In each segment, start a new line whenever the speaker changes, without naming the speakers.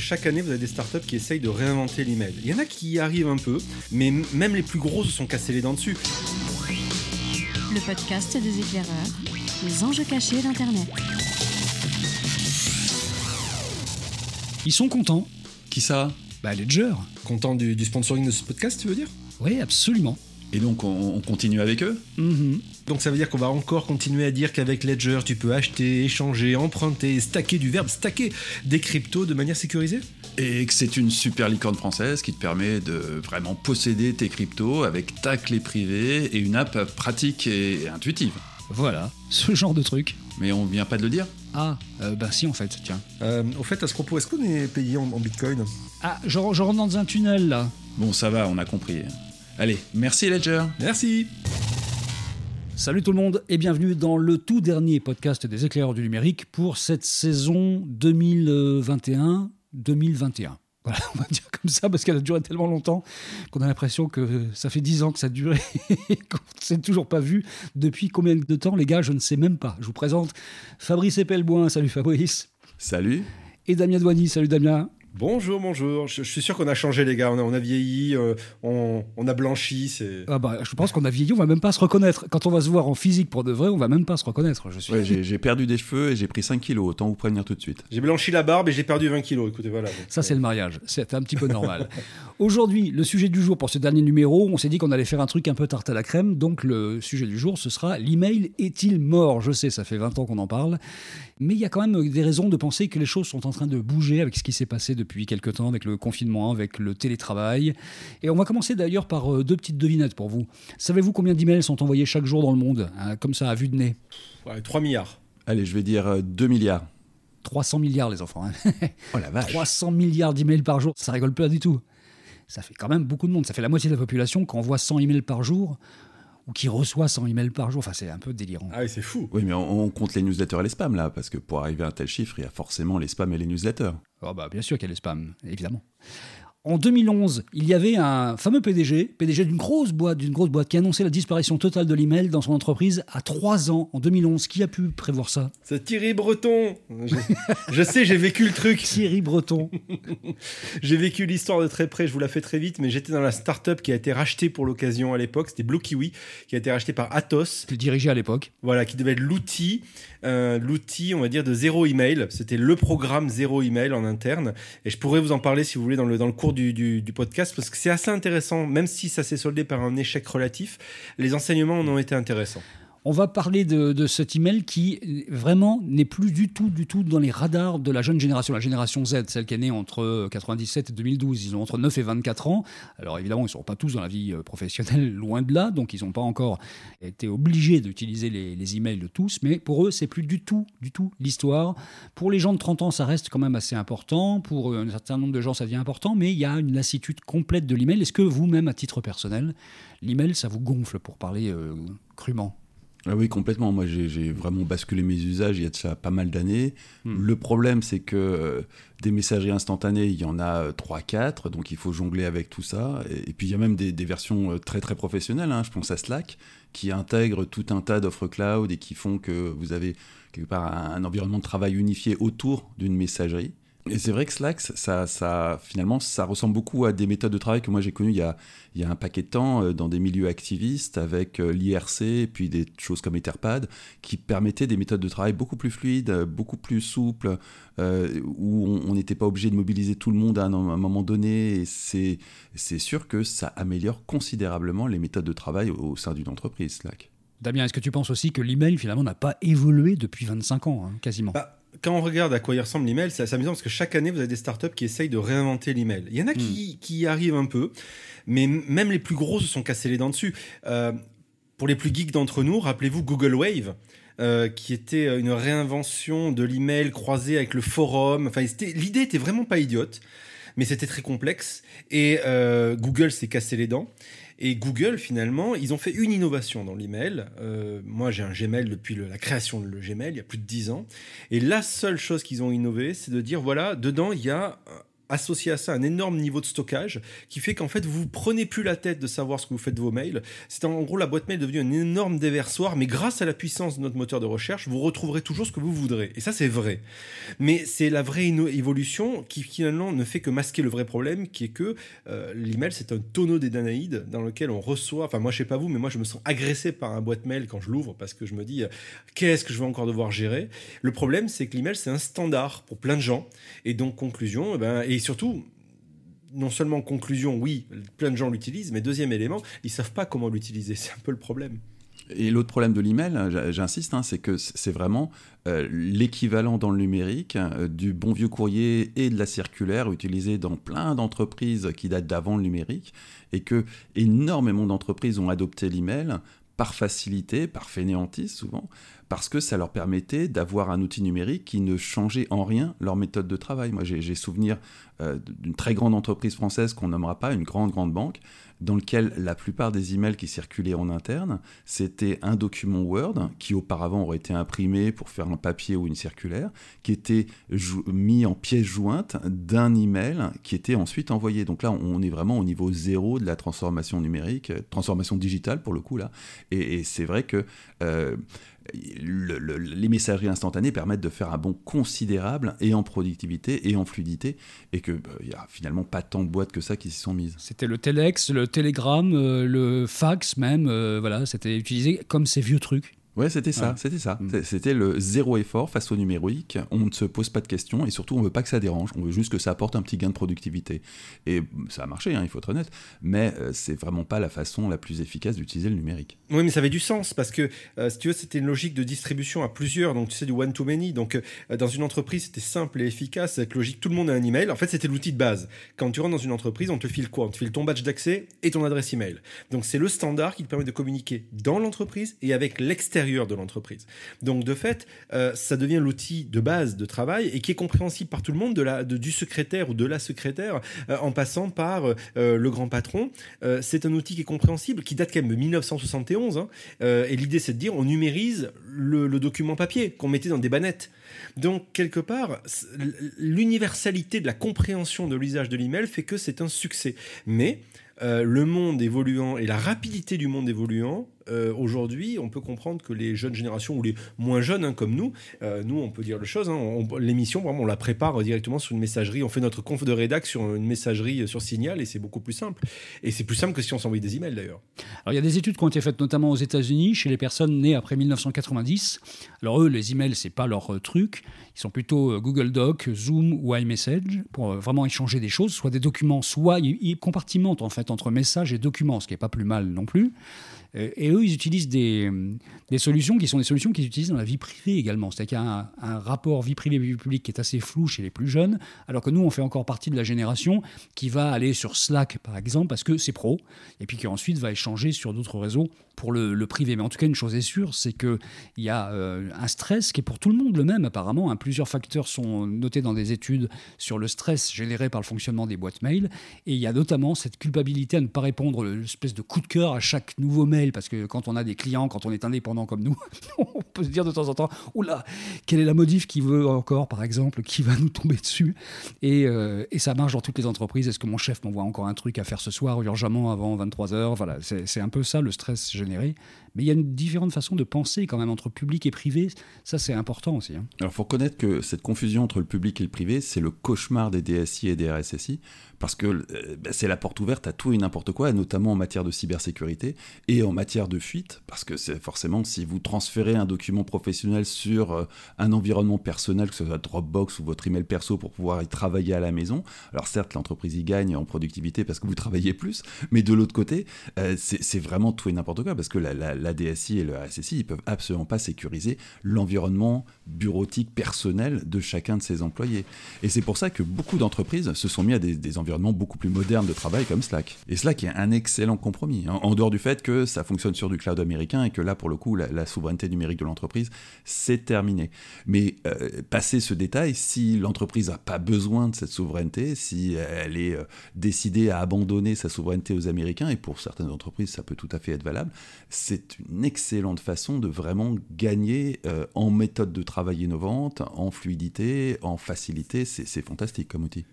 Chaque année, vous avez des startups qui essayent de réinventer l'email. Il y en a qui y arrivent un peu, mais même les plus gros se sont cassés les dents dessus.
Le podcast des éclaireurs, les enjeux cachés d'Internet.
Ils sont contents.
Qui ça?
Bah Ledger.
Content du, du sponsoring de ce podcast, tu veux dire?
Oui, absolument.
Et donc on, on continue avec eux
Mhm.
Donc ça veut dire qu'on va encore continuer à dire qu'avec Ledger, tu peux acheter, échanger, emprunter, stacker du verbe stacker des cryptos de manière sécurisée?
Et que c'est une super licorne française qui te permet de vraiment posséder tes cryptos avec ta clé privée et une app pratique et intuitive.
Voilà, ce genre de truc.
Mais on vient pas de le dire?
Ah, euh, bah si en fait, tiens.
euh, Au fait, à ce propos, est-ce qu'on est payé en, en bitcoin?
Ah, je, je rentre dans un tunnel là.
Bon ça va, on a compris. Allez, merci Ledger.
Merci.
Salut tout le monde et bienvenue dans le tout dernier podcast des éclaireurs du numérique pour cette saison 2021-2021. Voilà, on va dire comme ça parce qu'elle a duré tellement longtemps qu'on a l'impression que ça fait 10 ans que ça a duré et qu'on ne s'est toujours pas vu. Depuis combien de temps les gars, je ne sais même pas. Je vous présente Fabrice Epelboin, salut Fabrice,
Salut.
Et Damien Douani, salut Damien.
Bonjour, bonjour. Je, je suis sûr qu'on a changé, les gars. On a, on a vieilli, euh, on, on a blanchi. C'est.
Ah bah, je pense qu'on a vieilli, on va même pas se reconnaître. Quand on va se voir en physique pour de vrai, on va même pas se reconnaître. Je suis.
Ouais, j'ai j'ai perdu des cheveux et j'ai pris 5 kilos, autant vous prévenir tout de suite.
J'ai blanchi la barbe et j'ai perdu 20 kilos. Écoutez, voilà. Donc,
Ça, c'est le mariage. C'est un petit peu normal. Aujourd'hui, le sujet du jour pour ce dernier numéro, on s'est dit qu'on allait faire un truc un peu tarte à la crème. Donc, le sujet du jour, ce sera l'email est-il mort? Je sais, ça fait 20 ans qu'on en parle. Mais il y a quand même des raisons de penser que les choses sont en train de bouger avec ce qui s'est passé depuis quelques temps, avec le confinement, avec le télétravail. Et on va commencer d'ailleurs par euh, deux petites devinettes pour vous. Savez-vous combien d'emails sont envoyés chaque jour dans le monde hein, Comme ça, à vue de nez?
ouais, 3 milliards.
Allez, je vais dire euh, 2 milliards.
300 milliards, les enfants. hein.
Oh la vache
300 milliards d'emails par jour, ça rigole pas du tout. Ça fait quand même beaucoup de monde. Ça fait la moitié de la population qui envoie 100 emails par jour ou qui reçoit 100 emails par jour. Enfin, c'est un peu délirant.
Ah oui, c'est fou.
Oui, mais on, on compte les newsletters et les spams là, parce que pour arriver à un tel chiffre, il y a forcément les spams et les newsletters.
Ah bah, bien sûr qu'il y a les spams, évidemment. En 2011, il y avait un fameux PDG, PDG d'une grosse boîte, d'une grosse boîte, qui annonçait la disparition totale de l'email dans son entreprise à 3 ans, en 2011. Qui a pu prévoir ça?
C'est Thierry Breton. Je, je sais, j'ai vécu le truc.
Thierry Breton.
J'ai vécu l'histoire de très près. Je vous la fais très vite, mais j'étais dans la startup qui a été rachetée pour l'occasion à l'époque. C'était Blue Kiwi, qui a été racheté par Atos.
Le dirigé à l'époque.
Voilà, qui devait être l'outil, l'outil, on va dire, de zéro email. C'était le programme zéro email en interne. Et je pourrais vous en parler si vous voulez dans le, dans le cours du, du, du podcast, parce que c'est assez intéressant, même si ça s'est soldé par un échec relatif. Les enseignements en ont été intéressants.
On va parler de, cet email qui euh, vraiment n'est plus du tout, du tout dans les radars de la jeune génération, la génération Z, celle qui est née entre 97 et 2012. Ils ont entre 9 et 24 ans. Alors évidemment, ils ne sont pas tous dans la vie euh, professionnelle, loin de là, donc ils n'ont pas encore été obligés d'utiliser les, emails de tous, mais pour eux, c'est plus du tout, du tout l'histoire. Pour les gens de 30 ans, ça reste quand même assez important. Pour un certain nombre de gens, ça devient important, mais il y a une lassitude complète de l'email. Est-ce que vous-même, à titre personnel, l'email, ça vous gonfle pour parler euh, crûment?
Ah oui, complètement. Moi, j'ai vraiment basculé mes usages il y a ça pas mal d'années.
Hmm.
Le problème, c'est que euh, des messageries instantanées, il y en a 3-4, donc il faut jongler avec tout ça. Et, et puis, il y a même des, des versions euh, très, très professionnelles. hein. Je pense à Slack, qui intègre tout un tas d'offres cloud et qui font que vous avez quelque part un, un environnement de travail unifié autour d'une messagerie. Et c'est vrai que Slack, ça, ça, finalement, ça ressemble beaucoup à des méthodes de travail que moi j'ai connues il y a, il y a un paquet de temps euh, dans des milieux activistes avec euh, l'IRC et puis des choses comme Etherpad qui permettaient des méthodes de travail beaucoup plus fluides, euh, beaucoup plus souples, euh, où on n'était pas obligé de mobiliser tout le monde à un, un moment donné. Et c'est, c'est sûr que ça améliore considérablement les méthodes de travail au, au sein d'une entreprise, Slack.
Damien, est-ce que tu penses aussi que l'email, finalement, n'a pas évolué depuis 25 ans, hein, quasiment?
Bah, quand on regarde à quoi il ressemble l'email, c'est assez amusant parce que chaque année, vous avez des startups qui essayent de réinventer l'email. Il y en a qui, qui y arrivent un peu, mais même les plus gros se sont cassés les dents dessus. Euh, pour les plus geeks d'entre nous, rappelez-vous Google Wave. euh, qui était une réinvention de l'email croisé avec le forum. Enfin, l'idée était vraiment pas idiote, mais c'était très complexe. Et euh, Google s'est cassé les dents. Et Google, finalement, ils ont fait une innovation dans l'email. Euh, moi, j'ai un Gmail depuis la création de le Gmail, il y a plus de 10 ans. Et la seule chose qu'ils ont innové, c'est de dire, voilà, dedans, il y a associé à ça un énorme niveau de stockage qui fait qu'en fait, vous prenez plus la tête de savoir ce que vous faites de vos mails. C'est en gros la boîte mail est devenue un énorme déversoir, mais grâce à la puissance de notre moteur de recherche, vous retrouverez toujours ce que vous voudrez. Et ça, c'est vrai. Mais c'est la vraie évolution qui finalement ne fait que masquer le vrai problème, qui est que euh, l'email, c'est un tonneau des Danaïdes dans lequel on reçoit, enfin moi je sais pas vous, mais moi je me sens agressé par un boîte mail quand je l'ouvre parce que je me dis, euh, qu'est-ce que je vais encore devoir gérer? Le problème, c'est que l'email, c'est un standard pour plein de gens. Et donc, conclusion, eh ben, surtout, non seulement conclusion, oui, plein de gens l'utilisent, mais deuxième élément, ils savent pas comment l'utiliser. C'est un peu le problème.
Et l'autre problème de l'email, j'insiste, hein, c'est que c'est vraiment euh, l'équivalent dans le numérique euh, du bon vieux courrier et de la circulaire utilisée dans plein d'entreprises qui datent d'avant le numérique, et que énormément d'entreprises ont adopté l'email par facilité, par fainéantise souvent, parce que ça leur permettait d'avoir un outil numérique qui ne changeait en rien leur méthode de travail. Moi, j'ai souvenir euh, d'une très grande entreprise française qu'on nommera pas, une grande, grande banque, dans lequel la plupart des emails qui circulaient en interne, c'était un document Word qui auparavant aurait été imprimé pour faire un papier ou une circulaire, qui était mis en pièce jointe d'un email qui était ensuite envoyé. Donc là, on est vraiment au niveau zéro de la transformation numérique, transformation digitale pour le coup là. Et, c'est vrai que euh, les messageries instantanées permettent de faire un bond considérable et en productivité et en fluidité, et il n'y a finalement pas tant de boîtes que ça qui s'y sont mises.
C'était le Telex, le Telegram, euh, le fax même, euh, voilà, c'était utilisé comme ces vieux trucs.
Ouais, c'était ça, c'était ça. Mm. C'était le zéro effort face au numérique. On ne se pose pas de questions et surtout on veut pas que ça dérange. On veut juste que ça apporte un petit gain de productivité. Et ça a marché, hein, il faut être honnête. Mais euh, c'est vraiment pas la façon la plus efficace d'utiliser le numérique.
Oui, mais ça avait du sens parce que euh, si tu veux, c'était une logique de distribution à plusieurs. Donc tu sais du one to many. Donc euh, dans une entreprise, c'était simple et efficace. Cette logique, tout le monde a un email. En fait, c'était l'outil de base. Quand tu rentres dans une entreprise, on te file quoi? On te file ton badge d'accès et ton adresse email. Donc c'est le standard qui te permet de communiquer dans l'entreprise et avec l'extérieur de l'entreprise. Donc de fait, euh, ça devient l'outil de base de travail et qui est compréhensible par tout le monde, de la, du secrétaire ou de la secrétaire, euh, en passant par euh, le grand patron. c'est un outil qui est compréhensible, qui date quand même de 1971. Hein. et l'idée, c'est de dire, on numérise le, document papier qu'on mettait dans des bannettes. Donc, quelque part, l'universalité de la compréhension de l'usage de l'email fait que c'est un succès. Mais le monde évoluant et la rapidité du monde évoluant euh, aujourd'hui, on peut comprendre que les jeunes générations ou les moins jeunes hein, comme nous, euh, nous on peut dire le chose, hein, l'émission vraiment on la prépare directement sur une messagerie, on fait notre conf de rédac sur une messagerie euh, sur Signal et c'est beaucoup plus simple. Et c'est plus simple que si on s'envoyait des emails d'ailleurs.
Alors il y a des études qui ont été faites notamment aux États-Unis chez les personnes nées après 1990. Alors eux, les emails c'est pas leur truc, ils sont plutôt Google Doc, Zoom ou iMessage pour vraiment échanger des choses, soit des documents, soit ils compartimentent en fait entre messages et documents, ce qui est pas plus mal non plus. Eux, ils utilisent des, solutions qui sont des solutions qu'ils utilisent dans la vie privée également. C'est-à-dire qu'il y a un, rapport vie privée vie publique qui est assez flou chez les plus jeunes, alors que nous, on fait encore partie de la génération qui va aller sur Slack, par exemple, parce que c'est pro, et puis qui ensuite va échanger sur d'autres réseaux pour le, privé. Mais en tout cas, une chose est sûre, c'est qu'il y a euh, un stress qui est pour tout le monde le même, apparemment. Hein. Plusieurs facteurs sont notés dans des études sur le stress généré par le fonctionnement des boîtes mail. Et il y a notamment cette culpabilité à ne pas répondre, l'espèce de coup de cœur à chaque nouveau mail parce que quand on a des clients, quand on est indépendant comme nous, on peut se dire de temps en temps, oula, quelle est la modif qui veut encore, par exemple, qui va nous tomber dessus? Et, euh, et, ça marche dans toutes les entreprises. Est-ce que mon chef m'envoie encore un truc à faire ce soir urgemment avant 23 heures? Voilà, c'est un peu ça le stress généré. Mais il y a une différente façon de penser quand même entre public et privé. Ça, c'est important aussi. Hein.
Alors, il faut reconnaître que cette confusion entre le public et le privé, c'est le cauchemar des DSI et des RSSI, parce que euh, bah, c'est la porte ouverte à tout et n'importe quoi, notamment en matière de cybersécurité et en matière de fuite, parce que c'est forcément si vous transférez un document professionnel sur euh, un environnement personnel, que ce soit Dropbox ou votre email perso pour pouvoir y travailler à la maison, alors certes, l'entreprise y gagne en productivité parce que vous travaillez plus, mais de l'autre côté, euh, c'est vraiment tout et n'importe quoi, parce que la, DSI et le RSSI, ils peuvent absolument pas sécuriser l'environnement bureautique personnel de chacun de ses employés. Et c'est pour ça que beaucoup d'entreprises se sont mis à des, environnements beaucoup plus modernes de travail comme Slack. Et Slack est un excellent compromis, hein. en, dehors du fait que ça fonctionne sur du cloud américain et que là, pour le coup, la, souveraineté numérique de l'entreprise, c'est terminé. Mais euh, passer ce détail, si l'entreprise n'a pas besoin de cette souveraineté, si elle est euh, décidée à abandonner sa souveraineté aux Américains, et pour certaines entreprises, ça peut tout à fait être valable, c'est une excellente façon de vraiment gagner euh, en méthode de travail innovante, en fluidité, en facilité. C'est fantastique comme outil.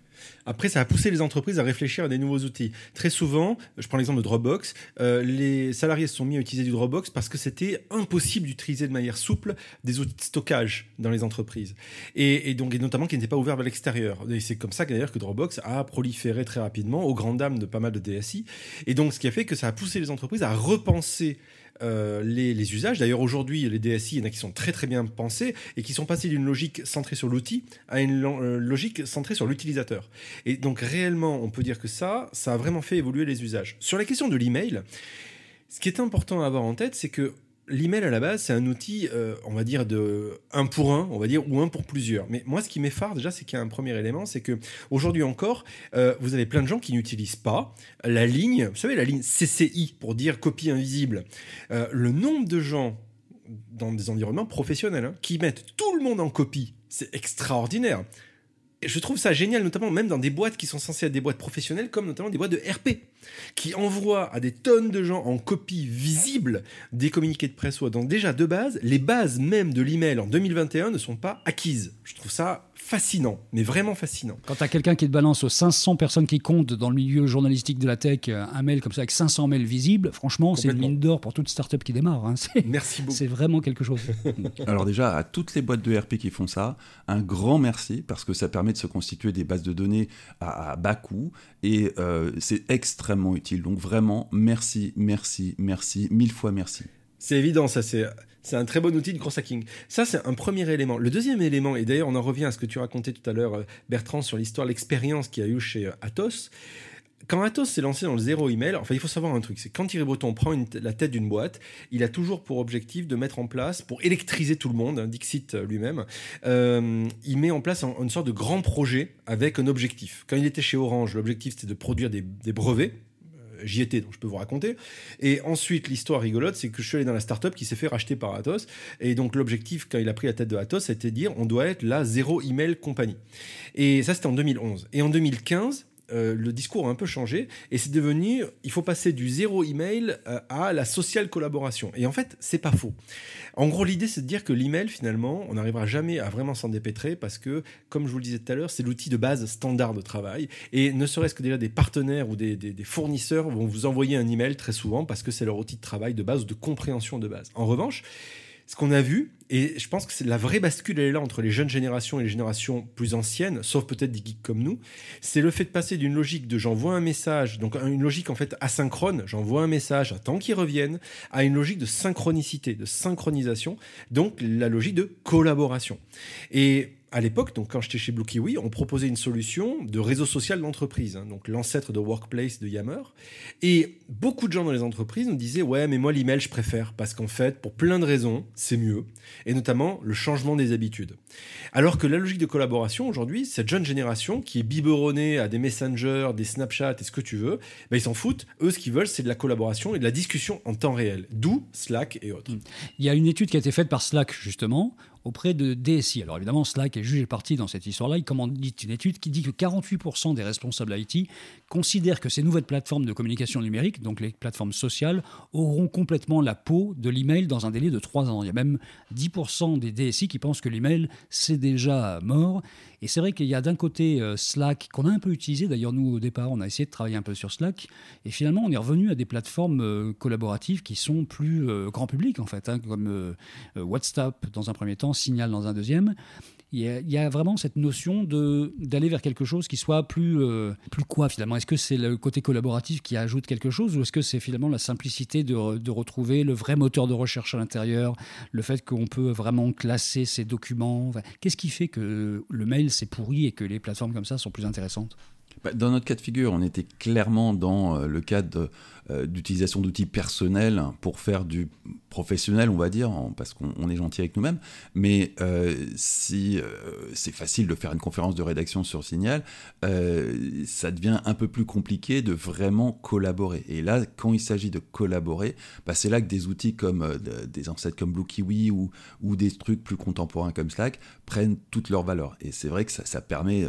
Après, ça a poussé les entreprises à réfléchir à des nouveaux outils. Très souvent, je prends l'exemple de Dropbox, euh, les salariés se sont mis à utiliser du Dropbox parce que c'était impossible d'utiliser de manière souple des outils de stockage dans les entreprises. Et, donc, et notamment qui n'étaient pas ouverts vers l'extérieur. Et c'est comme ça d'ailleurs que Dropbox a proliféré très rapidement, aux grandes dames de pas mal de DSI. Et donc, ce qui a fait que ça a poussé les entreprises à repenser euh, les, usages. D'ailleurs, aujourd'hui, les DSI, il y en a qui sont très très bien pensés et qui sont passés d'une logique centrée sur l'outil à une euh, logique centrée sur l'utilisateur. Et donc, réellement, on peut dire que ça, ça a vraiment fait évoluer les usages. Sur la question de l'email, ce qui est important à avoir en tête, c'est que l'email à la base, c'est un outil, euh, on va dire, de un pour un, on va dire, ou un pour plusieurs. Mais moi, ce qui m'effare déjà, c'est qu'il y a un premier élément, c'est que aujourd'hui encore, euh, vous avez plein de gens qui n'utilisent pas la ligne, vous savez, la ligne CCI pour dire copie invisible. Euh, le nombre de gens dans des environnements professionnels hein, qui mettent tout le monde en copie, c'est extraordinaire je trouve ça génial, notamment même dans des boîtes qui sont censées être des boîtes professionnelles, comme notamment des boîtes de RP, qui envoient à des tonnes de gens en copie visible des communiqués de presse. Donc déjà, de base, les bases même de l'email en 2021 ne sont pas acquises. Je trouve ça fascinant, mais vraiment fascinant.
Quand tu as quelqu'un qui te balance aux 500 personnes qui comptent dans le milieu journalistique de la tech euh, un mail comme ça avec 500 mails visibles, franchement, c'est une mine d'or pour toute startup qui démarre. Hein.
Merci beaucoup.
C'est vraiment quelque chose.
Alors déjà, à toutes les boîtes de RP qui font ça, un grand merci parce que ça permet de se constituer des bases de données à, bas coût et euh, c'est extrêmement utile. Donc vraiment, merci, merci, merci, mille fois merci.
C'est évident, ça c'est c'est un très bon outil de cross hacking. Ça, c'est un premier élément. Le deuxième élément, et d'ailleurs, on en revient à ce que tu racontais tout à l'heure, euh, Bertrand, sur l'histoire, l'expérience qu'il y a eu chez euh, Atos. Quand Atos s'est lancé dans le zéro email, enfin, il faut savoir un truc, c'est quand Thierry Breton prend la tête d'une boîte, il a toujours pour objectif de mettre en place, pour électriser tout le monde, hein, Dixit euh, lui-même, il met en place une sorte de grand projet avec un objectif. Quand il était chez Orange, l'objectif c'était de produire des brevets j'y étais, donc je peux vous raconter. Et ensuite, l'histoire rigolote, c'est que je suis allé dans la startup qui s'est fait racheter par Atos. Et donc, l'objectif, quand il a pris la tête de Atos, c'était de dire on doit être la zéro email compagnie. Et ça, c'était en 2011. Et en 2015, euh, le discours a un peu changé et c'est devenu il faut passer du zéro email euh, à la sociale collaboration. Et en fait, c'est pas faux. En gros, l'idée c'est de dire que l'email finalement, on n'arrivera jamais à vraiment s'en dépêtrer parce que, comme je vous le disais tout à l'heure, c'est l'outil de base standard de travail et ne serait-ce que déjà des partenaires ou des, des fournisseurs vont vous envoyer un email très souvent parce que c'est leur outil de travail de base ou de compréhension de base. En revanche, ce qu'on a vu, et je pense que c'est la vraie bascule, elle est là entre les jeunes générations et les générations plus anciennes, sauf peut-être des geeks comme nous, c'est le fait de passer d'une logique de j'envoie un message, donc une logique en fait asynchrone, j'envoie un message, attends qu'il revienne, à une logique de synchronicité, de synchronisation, donc la logique de collaboration. Et à l'époque, donc quand j'étais chez Blue Kiwi, on proposait une solution de réseau social d'entreprise, hein, donc l'ancêtre de Workplace de Yammer. Et beaucoup de gens dans les entreprises nous disaient ouais, mais moi l'email je préfère parce qu'en fait, pour plein de raisons, c'est mieux, et notamment le changement des habitudes. Alors que la logique de collaboration aujourd'hui, cette jeune génération qui est biberonnée à des messengers, des Snapchat et ce que tu veux, ben ils s'en foutent. Eux, ce qu'ils veulent, c'est de la collaboration et de la discussion en temps réel. D'où Slack et autres.
Il y a une étude qui a été faite par Slack justement auprès de DSI. Alors évidemment, Slack est jugé parti dans cette histoire-là. Il dit une étude qui dit que 48% des responsables IT considèrent que ces nouvelles plateformes de communication numérique, donc les plateformes sociales, auront complètement la peau de l'email dans un délai de 3 ans. Il y a même 10% des DSI qui pensent que l'email, c'est déjà mort. Et c'est vrai qu'il y a d'un côté euh, Slack, qu'on a un peu utilisé, d'ailleurs nous au départ on a essayé de travailler un peu sur Slack, et finalement on est revenu à des plateformes euh, collaboratives qui sont plus euh, grand public en fait, hein, comme WhatsApp dans un premier temps, Signal dans un deuxième il y, a, vraiment cette notion d'aller vers quelque chose qui soit plus euh, plus quoi finalement. Est-ce que c'est le côté collaboratif qui ajoute quelque chose ou est-ce que c'est finalement la simplicité de, de, retrouver le vrai moteur de recherche à l'intérieur, le fait qu'on peut vraiment classer ses documents? Qu'est-ce qui fait que le mail c'est pourri et que les plateformes comme ça sont plus intéressantes?
Bah, dans notre cas de figure, on était clairement dans euh, le cadre euh, d'utilisation d'outils personnels pour faire du professionnel, on va dire, parce qu'on est gentil avec nous-mêmes. Mais euh, si c'est facile de faire une conférence de rédaction sur Signal, ça devient un peu plus compliqué de vraiment collaborer. Et là, quand il s'agit de collaborer, bah, c'est là que des outils comme des ancêtres comme Blue Kiwi ou, des trucs plus contemporains comme Slack prennent toute leur valeur. Et c'est vrai que ça permet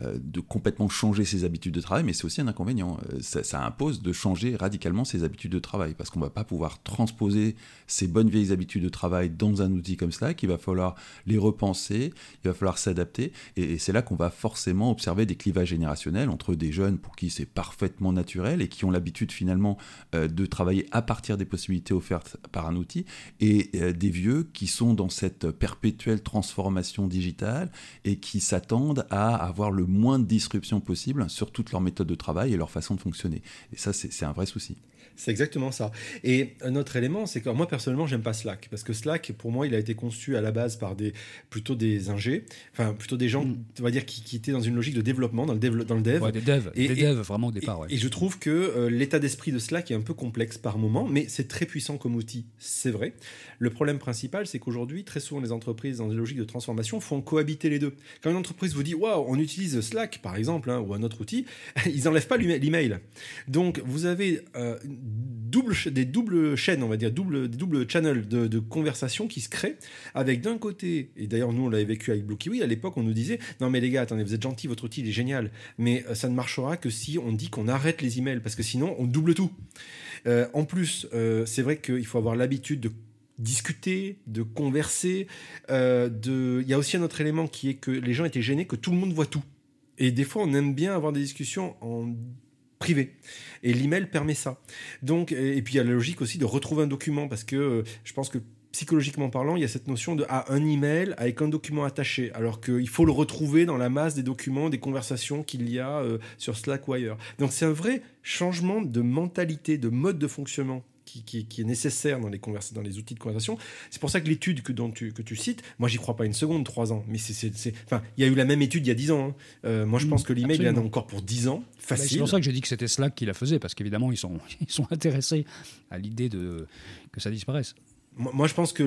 de complètement changer ses habitudes de travail, mais c'est aussi un inconvénient. Euh, ça, impose de changer radicalement ses habitudes de travail, parce qu'on ne va pas pouvoir transposer ces bonnes vieilles habitudes de travail dans un outil comme Slack. Il va falloir les repenser, il va falloir s'adapter, et, c'est là qu'on va forcément observer des clivages générationnels entre des jeunes pour qui c'est parfaitement naturel et qui ont l'habitude finalement euh, de travailler à partir des possibilités offertes par un outil, et euh, des vieux qui sont dans cette perpétuelle transformation digitale et qui s'attendent à avoir le moins de disruption possible sur toute leur méthode de travail et leur façon de fonctionner. Et ça, c'est un vrai souci.
C'est exactement ça. Et un autre élément, c'est que moi personnellement, j'aime pas Slack parce que Slack, pour moi, il a été conçu à la base par des plutôt des ingés, enfin plutôt des gens, mm. on va dire, qui, étaient dans une logique de développement, dans le, dans le dev.
Ouais, des devs, et, des devs vraiment au départ.
Et, je trouve que euh, l'état d'esprit de Slack est un peu complexe par moment, mais c'est très puissant comme outil, c'est vrai. Le problème principal, c'est qu'aujourd'hui, très souvent, les entreprises dans une logique de transformation font cohabiter les deux. Quand une entreprise vous dit, waouh, on utilise Slack, par exemple, hein, ou un autre outil, ils n'enlèvent pas l'email. Donc, vous avez euh, double des doubles chaînes, on va dire, double, des doubles channels de, conversation qui se créent avec d'un côté, et d'ailleurs nous on l'avait vécu avec Blue Kiwi, à l'époque on nous disait non mais les gars, attendez, vous êtes gentils, votre outil il est génial, mais euh, ça ne marchera que si on dit qu'on arrête les emails, parce que sinon on double tout. Euh, en plus, euh, c'est vrai qu'il faut avoir l'habitude de discuter, de converser. de... Il y a aussi un autre élément qui est que les gens étaient gênés que tout le monde voit tout. Et des fois, on aime bien avoir des discussions en privé. Et l'email permet ça. Donc, et puis il y a la logique aussi de retrouver un document parce que euh, je pense que psychologiquement parlant, il y a cette notion de ah, un email avec un document attaché, alors qu'il faut le retrouver dans la masse des documents, des conversations qu'il y a euh, sur Slack ou ailleurs. Donc c'est un vrai changement de mentalité, de mode de fonctionnement qui, est nécessaire dans les, dans les outils de conversation. C'est pour ça que l'étude que, tu, que tu cites, moi j'y crois pas une seconde, trois ans. Mais c'est, enfin, il y a eu la même étude il y a dix ans. Hein. Euh, moi je pense que l'email, il en a encore pour dix ans, facile.
C'est pour ça que j'ai dit que c'était Slack qui la faisait, parce qu'évidemment ils sont, ils sont intéressés à l'idée de, que ça disparaisse.
Moi, je pense que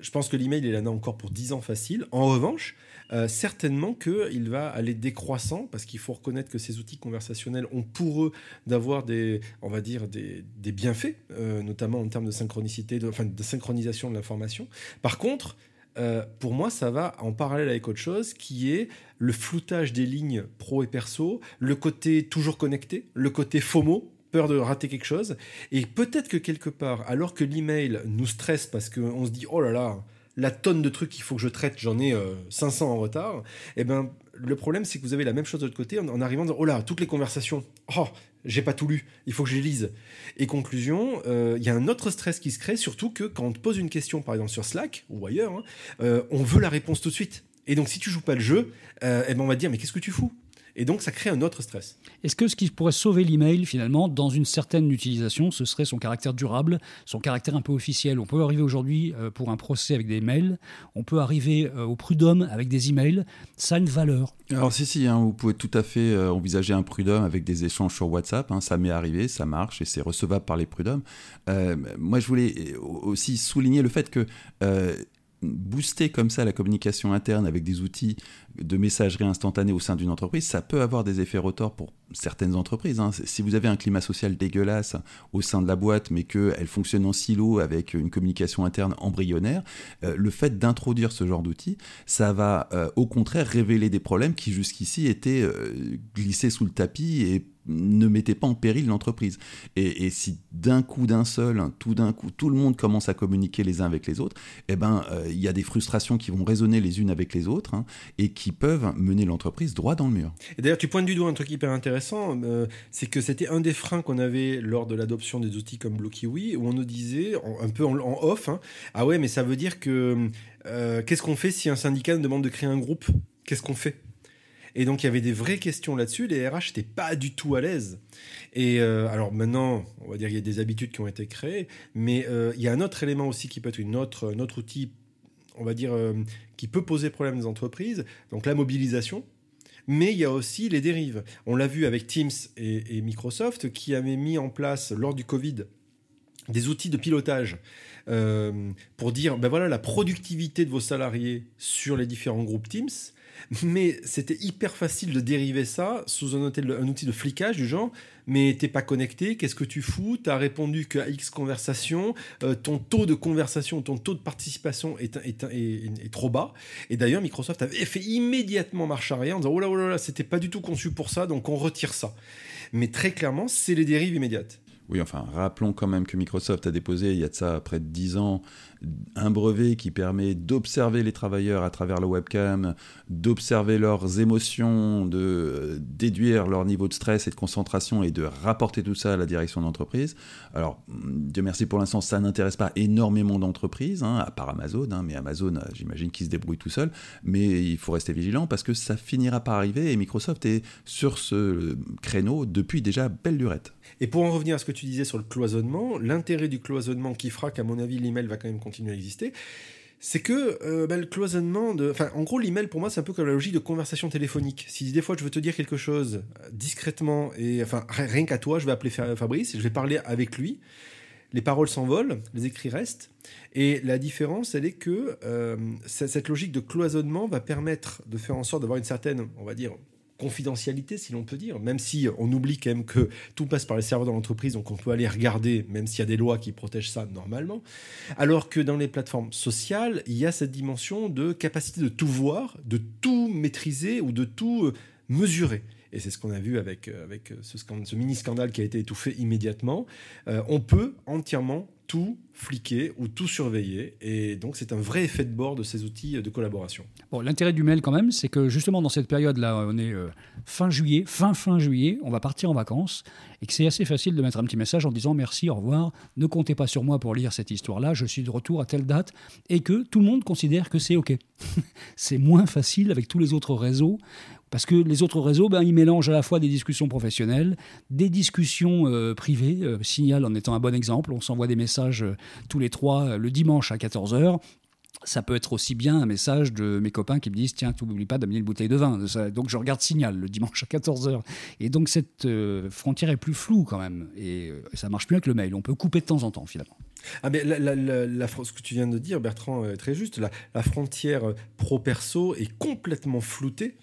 je pense que l'email, il en a encore pour 10 ans facile. En revanche, euh, certainement qu'il va aller décroissant parce qu'il faut reconnaître que ces outils conversationnels ont pour eux d'avoir des, on va dire, des, bienfaits, euh, notamment en termes de synchronicité, de synchronisation de l'information. Par contre, euh, pour moi, ça va en parallèle avec autre chose qui est le floutage des lignes pro et perso, le côté toujours connecté, le côté FOMO, de rater quelque chose. Et peut-être que quelque part, alors que l'email nous stresse parce qu'on se dit, oh là là, la tonne de trucs qu'il faut que je traite, j'en ai 500 euh, en retard, et eh ben le problème c'est que vous avez la même chose de l'autre côté en, arrivant en disant, oh là, toutes les conversations, oh, j'ai pas tout lu, il faut que je les lise. Et conclusion, euh, il y a un autre stress qui se crée, surtout que quand on te pose une question, par exemple sur Slack ou ailleurs, hein, euh, on veut la réponse tout de suite. Et donc si tu joues pas le jeu, eh ben on va te dire, mais qu'est-ce que tu fous? Et donc, ça crée un autre stress.
Est-ce que ce qui pourrait sauver l'email, finalement, dans une certaine utilisation, ce serait son caractère durable, son caractère un peu officiel? On peut arriver aujourd'hui euh, pour un procès avec des mails, on peut arriver euh, au prud'homme avec des emails. Ça a une valeur.
Alors, si, si, hein, vous pouvez tout à fait euh, envisager un prud'homme avec des échanges sur WhatsApp. Hein, ça m'est arrivé, ça marche et c'est recevable par les prud'hommes. moi, je voulais aussi souligner le fait que booster comme ça la communication interne avec des outils de messagerie instantanée au sein d'une entreprise, ça peut avoir des effets rotors pour certaines entreprises. Hein. Si vous avez un climat social dégueulasse au sein de la boîte, mais qu'elle fonctionne en silo avec une communication interne embryonnaire, euh, le fait d'introduire ce genre d'outils, ça va euh, au contraire révéler des problèmes qui jusqu'ici étaient euh, glissés sous le tapis et ne mettez pas en péril l'entreprise. Et, si d'un coup, d'un seul, tout d'un coup, tout le monde commence à communiquer les uns avec les autres, eh ben, il y a des frustrations qui vont résonner les unes avec les autres hein, et qui peuvent mener l'entreprise droit dans le mur.
Et d'ailleurs, tu pointes du doigt un truc hyper intéressant, euh, c'est que c'était un des freins qu'on avait lors de l'adoption des outils comme Blue Kiwi, où on nous disait, un peu en, off, hein, ah ouais, mais ça veut dire que euh, qu'est-ce qu'on fait si un syndicat nous demande de créer un groupe? Qu'est-ce qu'on fait? Et donc il y avait des vraies questions là-dessus. Les RH n'étaient pas du tout à l'aise. Et euh, alors maintenant, on va dire qu'il y a des habitudes qui ont été créées, mais il y a un autre élément aussi qui peut être une autre, outil, on va dire, qui peut poser problème aux entreprises. Donc la mobilisation. Mais il y a aussi les dérives. On l'a vu avec Teams et, Microsoft qui avaient mis en place lors du Covid des outils de pilotage pour dire ben voilà la productivité de vos salariés sur les différents groupes Teams mais c'était hyper facile de dériver ça sous un, outil de flicage du genre mais t'es pas connecté, qu'est-ce que tu fous? T'as répondu qu'à X conversation, euh, ton taux de conversation, ton taux de participation est, est, trop bas. Et d'ailleurs, Microsoft avait fait immédiatement marche arrière en disant oh là oh là là, c'était pas du tout conçu pour ça, donc on retire ça. Mais très clairement, c'est les dérives immédiates.
Oui, enfin, rappelons quand même que Microsoft a déposé, il y a de ça près de 10 ans, un brevet qui permet d'observer les travailleurs à travers le webcam, d'observer leurs émotions, de euh, déduire leur niveau de stress et de concentration et de rapporter tout ça à la direction de l'entreprise. Alors, Dieu merci pour l'instant, ça n'intéresse pas énormément d'entreprises, hein, à part Amazon, hein, mais Amazon, euh, j'imagine qu'il se débrouille tout seul, mais il faut rester vigilant parce que ça finira par arriver et Microsoft est sur ce créneau depuis déjà belle lurette.
Et pour en revenir à ce que tu disais sur le cloisonnement, l'intérêt du cloisonnement qui fera qu'à mon avis l'email va quand même continuer à exister, c'est que euh, bah, le cloisonnement de. Enfin, en gros, l'email pour moi, c'est un peu comme la logique de conversation téléphonique. Si des fois je veux te dire quelque chose euh, discrètement, et enfin, rien qu'à toi, je vais appeler Fabrice et je vais parler avec lui, les paroles s'envolent, les écrits restent. Et la différence, elle est que euh, cette logique de cloisonnement va permettre de faire en sorte d'avoir une certaine, on va dire, confidentialité, si l'on peut dire, même si on oublie quand même que tout passe par les serveurs de l'entreprise, donc on peut aller regarder, même s'il y a des lois qui protègent ça normalement, alors que dans les plateformes sociales, il y a cette dimension de capacité de tout voir, de tout maîtriser ou de tout euh, mesurer. Et c'est ce qu'on a vu avec, euh, avec ce, ce mini-scandale qui a été étouffé immédiatement. Euh, on peut entièrement tout fliquer ou tout surveiller. Et donc, c'est un vrai effet de bord de ces outils de collaboration.
Bon, l'intérêt du mail, quand même, c'est que justement, dans cette période-là, on est euh, fin juillet, fin fin juillet, on va partir en vacances, et que c'est assez facile de mettre un petit message en disant merci, au revoir, ne comptez pas sur moi pour lire cette histoire-là, je suis de retour à telle date, et que tout le monde considère que c'est OK. c'est moins facile avec tous les autres réseaux parce que les autres réseaux, ben, ils mélangent à la fois des discussions professionnelles, des discussions euh, privées. Euh, Signal en étant un bon exemple, on s'envoie des messages euh, tous les trois le dimanche à 14h ça peut être aussi bien un message de mes copains qui me disent Tiens, tu n'oublies pas d'amener une bouteille de vin. Donc je regarde Signal le dimanche à 14h. Et donc cette frontière est plus floue quand même. Et ça marche mieux avec le mail. On peut couper de temps en temps finalement.
Ah mais ce que tu viens de dire, Bertrand, est très juste. La, frontière pro-perso est complètement floutée.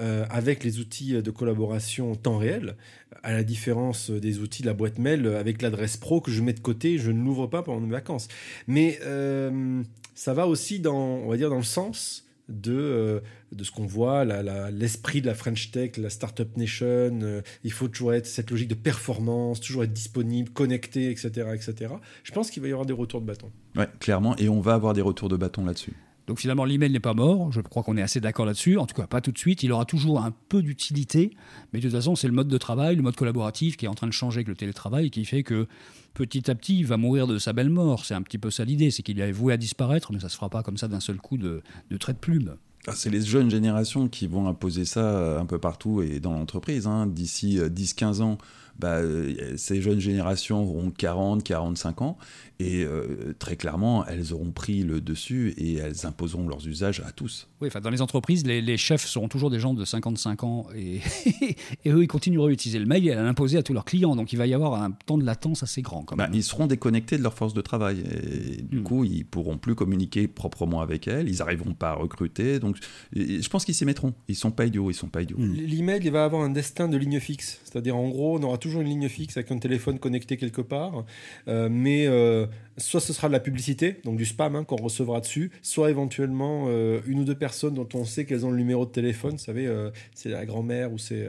Euh, avec les outils de collaboration temps réel, à la différence des outils de la boîte mail avec l'adresse pro que je mets de côté, je ne l'ouvre pas pendant mes vacances. Mais euh, ça va aussi dans, on va dire, dans le sens de, euh, de ce qu'on voit, l'esprit de la French Tech, la Startup Nation. il faut toujours être cette logique de performance, toujours être disponible, connecté, etc., etc. Je pense qu'il va y avoir des retours de bâton.
Ouais, clairement, et on va avoir des retours de bâton là-dessus.
Donc finalement, l'email n'est pas mort, je crois qu'on est assez d'accord là-dessus, en tout cas pas tout de suite, il aura toujours un peu d'utilité, mais de toute façon c'est le mode de travail, le mode collaboratif qui est en train de changer avec le télétravail, qui fait que petit à petit il va mourir de sa belle mort, c'est un petit peu ça l'idée, c'est qu'il est voué à disparaître, mais ça ne se fera pas comme ça d'un seul coup de, de trait de plume.
Ah, c'est les jeunes générations qui vont imposer ça un peu partout et dans l'entreprise. Hein. D'ici 10-15 euh, ans, bah, euh, ces jeunes générations auront 40, 45 ans, et euh, très clairement, elles auront pris le dessus et elles imposeront leurs usages à tous.
Oui, enfin, dans les entreprises, les, chefs seront toujours des gens de 55 ans, et, et eux, ils continueront à utiliser le mail et à l'imposer à tous leurs clients, donc il va y avoir un temps de latence assez grand. Quand
bah, ils seront déconnectés de leur force de travail, et du hmm. coup, ils pourront plus communiquer proprement avec elles, ils n'arriveront pas à recruter, donc je pense qu'ils s'y mettront. Ils sont pas idiots, ils sont pas idiots.
L'email, il va avoir un destin de ligne fixe, c'est-à-dire en gros, on aura toujours une ligne fixe avec un téléphone connecté quelque part, euh, mais euh, soit ce sera de la publicité, donc du spam hein, qu'on recevra dessus, soit éventuellement euh, une ou deux personnes dont on sait qu'elles ont le numéro de téléphone, vous savez, c'est la grand-mère ou c'est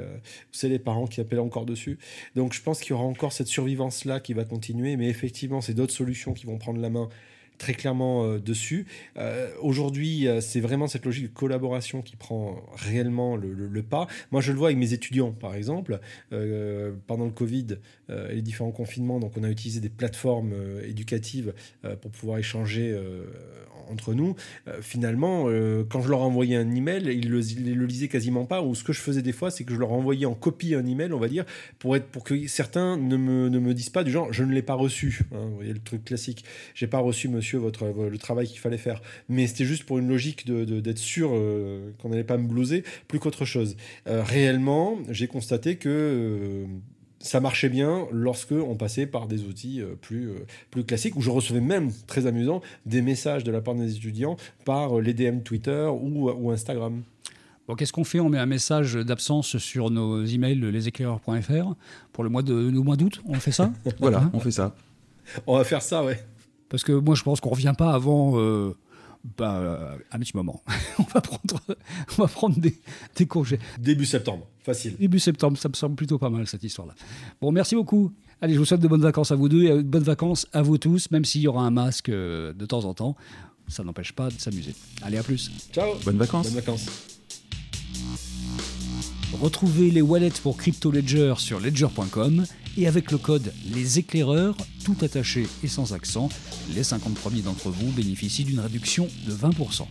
les parents qui appellent encore dessus. Donc je pense qu'il y aura encore cette survivance-là qui va continuer, mais effectivement, c'est d'autres solutions qui vont prendre la main très clairement euh, dessus. Euh, aujourd'hui, euh, c'est vraiment cette logique de collaboration qui prend réellement le, pas. Moi, je le vois avec mes étudiants, par exemple. pendant le Covid et les différents confinements, donc on a utilisé des plateformes éducatives pour pouvoir échanger entre nous. finalement, quand je leur envoyais un email, ils le, le lisaient quasiment pas. Ou ce que je faisais des fois, c'est que je leur envoyais en copie un email, on va dire, pour, être, pour que certains ne me, ne me disent pas du genre, je ne l'ai pas reçu. Hein, vous voyez le truc classique. J'ai pas reçu monsieur votre, le travail qu'il fallait faire. Mais c'était juste pour une logique d'être de, d'être sûr euh, qu'on n'allait pas me blouser, plus qu'autre chose. Euh, réellement, j'ai constaté que euh, ça marchait bien lorsque on passait par des outils plus, plus classiques, où je recevais même, très amusant, des messages de la part des étudiants par les DM Twitter ou, ou Instagram.
Bon, qu'est-ce qu'on fait? On met un message d'absence sur nos emails leséclaireurs.fr pour le mois de le mois d'août? On fait ça?
Voilà,
Hein?
on fait ça.
On va faire ça, ouais.
Parce que moi, je pense qu'on revient pas avant euh, bah, euh, un petit moment. on va prendre, on va prendre des, des congés.
Début septembre, facile.
Début septembre, ça me semble plutôt pas mal cette histoire-là. Bon, merci beaucoup. Allez, je vous souhaite de bonnes vacances à vous deux et euh, de bonnes vacances à vous tous, même s'il y aura un masque euh, de temps en temps. Ça n'empêche pas de s'amuser. Allez, à plus.
Ciao.
Bonnes vacances.
Bonnes vacances.
Retrouvez les wallets pour Crypto Ledger sur ledger.com et avec le code Les Éclaireurs, tout attaché et sans accent, les 50 premiers d'entre vous bénéficient d'une réduction de 20%.